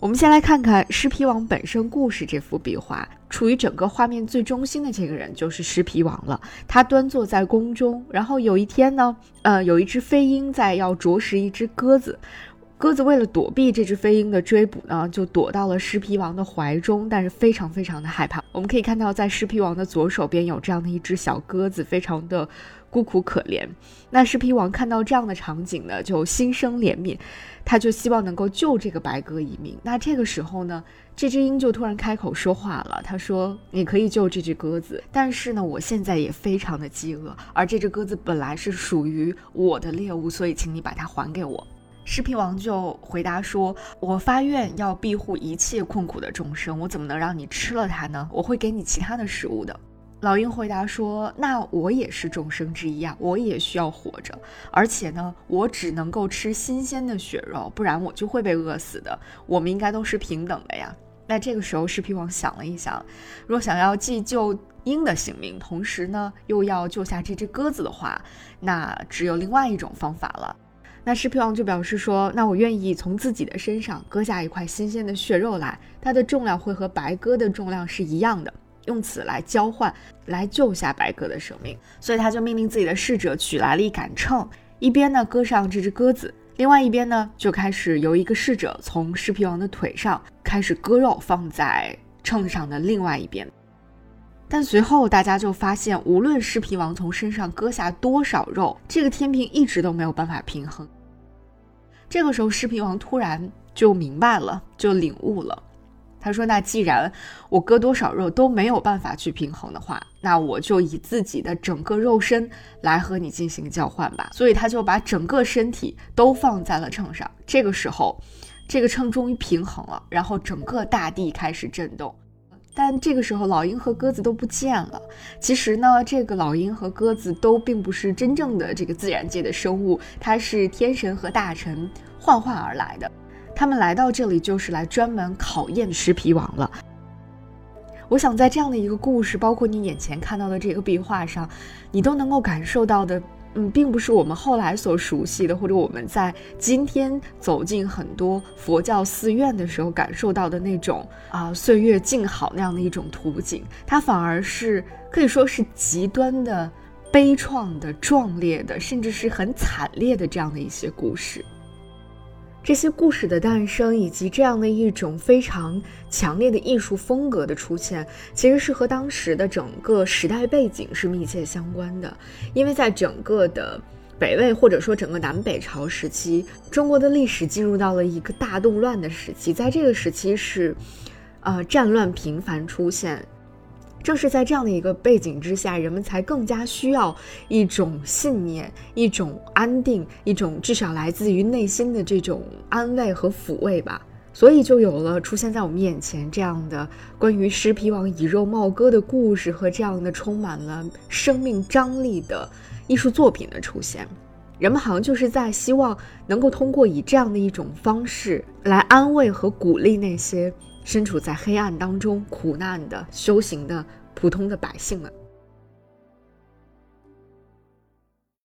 我们先来看看狮皮王本身故事这幅壁画，处于整个画面最中心的这个人就是狮皮王了。他端坐在宫中，然后有一天呢，呃，有一只飞鹰在要啄食一只鸽子。鸽子为了躲避这只飞鹰的追捕呢，就躲到了狮皮王的怀中，但是非常非常的害怕。我们可以看到，在狮皮王的左手边有这样的一只小鸽子，非常的孤苦可怜。那狮皮王看到这样的场景呢，就心生怜悯，他就希望能够救这个白鸽一命。那这个时候呢，这只鹰就突然开口说话了，他说：“你可以救这只鸽子，但是呢，我现在也非常的饥饿，而这只鸽子本来是属于我的猎物，所以请你把它还给我。”狮皮王就回答说：“我发愿要庇护一切困苦的众生，我怎么能让你吃了它呢？我会给你其他的食物的。”老鹰回答说：“那我也是众生之一啊，我也需要活着，而且呢，我只能够吃新鲜的血肉，不然我就会被饿死的。我们应该都是平等的呀。”那这个时候，狮皮王想了一想，若想要既救鹰的性命，同时呢又要救下这只鸽子的话，那只有另外一种方法了。那狮皮王就表示说：“那我愿意从自己的身上割下一块新鲜的血肉来，它的重量会和白鸽的重量是一样的，用此来交换，来救下白鸽的生命。”所以他就命令自己的侍者取来了一杆秤，一边呢割上这只鸽子，另外一边呢就开始由一个侍者从狮皮王的腿上开始割肉，放在秤上的另外一边。但随后大家就发现，无论狮皮王从身上割下多少肉，这个天平一直都没有办法平衡。这个时候，狮皮王突然就明白了，就领悟了。他说：“那既然我割多少肉都没有办法去平衡的话，那我就以自己的整个肉身来和你进行交换吧。”所以他就把整个身体都放在了秤上。这个时候，这个秤终于平衡了，然后整个大地开始震动。但这个时候，老鹰和鸽子都不见了。其实呢，这个老鹰和鸽子都并不是真正的这个自然界的生物，它是天神和大臣幻化而来的。他们来到这里就是来专门考验狮皮王了。我想在这样的一个故事，包括你眼前看到的这个壁画上，你都能够感受到的。嗯，并不是我们后来所熟悉的，或者我们在今天走进很多佛教寺院的时候感受到的那种啊岁月静好那样的一种图景，它反而是可以说是极端的悲怆的、壮烈的，甚至是很惨烈的这样的一些故事。这些故事的诞生，以及这样的一种非常强烈的艺术风格的出现，其实是和当时的整个时代背景是密切相关的。因为在整个的北魏或者说整个南北朝时期，中国的历史进入到了一个大动乱的时期，在这个时期是，呃，战乱频繁出现。正是在这样的一个背景之下，人们才更加需要一种信念、一种安定、一种至少来自于内心的这种安慰和抚慰吧。所以就有了出现在我们眼前这样的关于狮皮王以肉冒歌的故事和这样的充满了生命张力的艺术作品的出现。人们好像就是在希望能够通过以这样的一种方式来安慰和鼓励那些。身处在黑暗当中苦难的修行的普通的百姓们。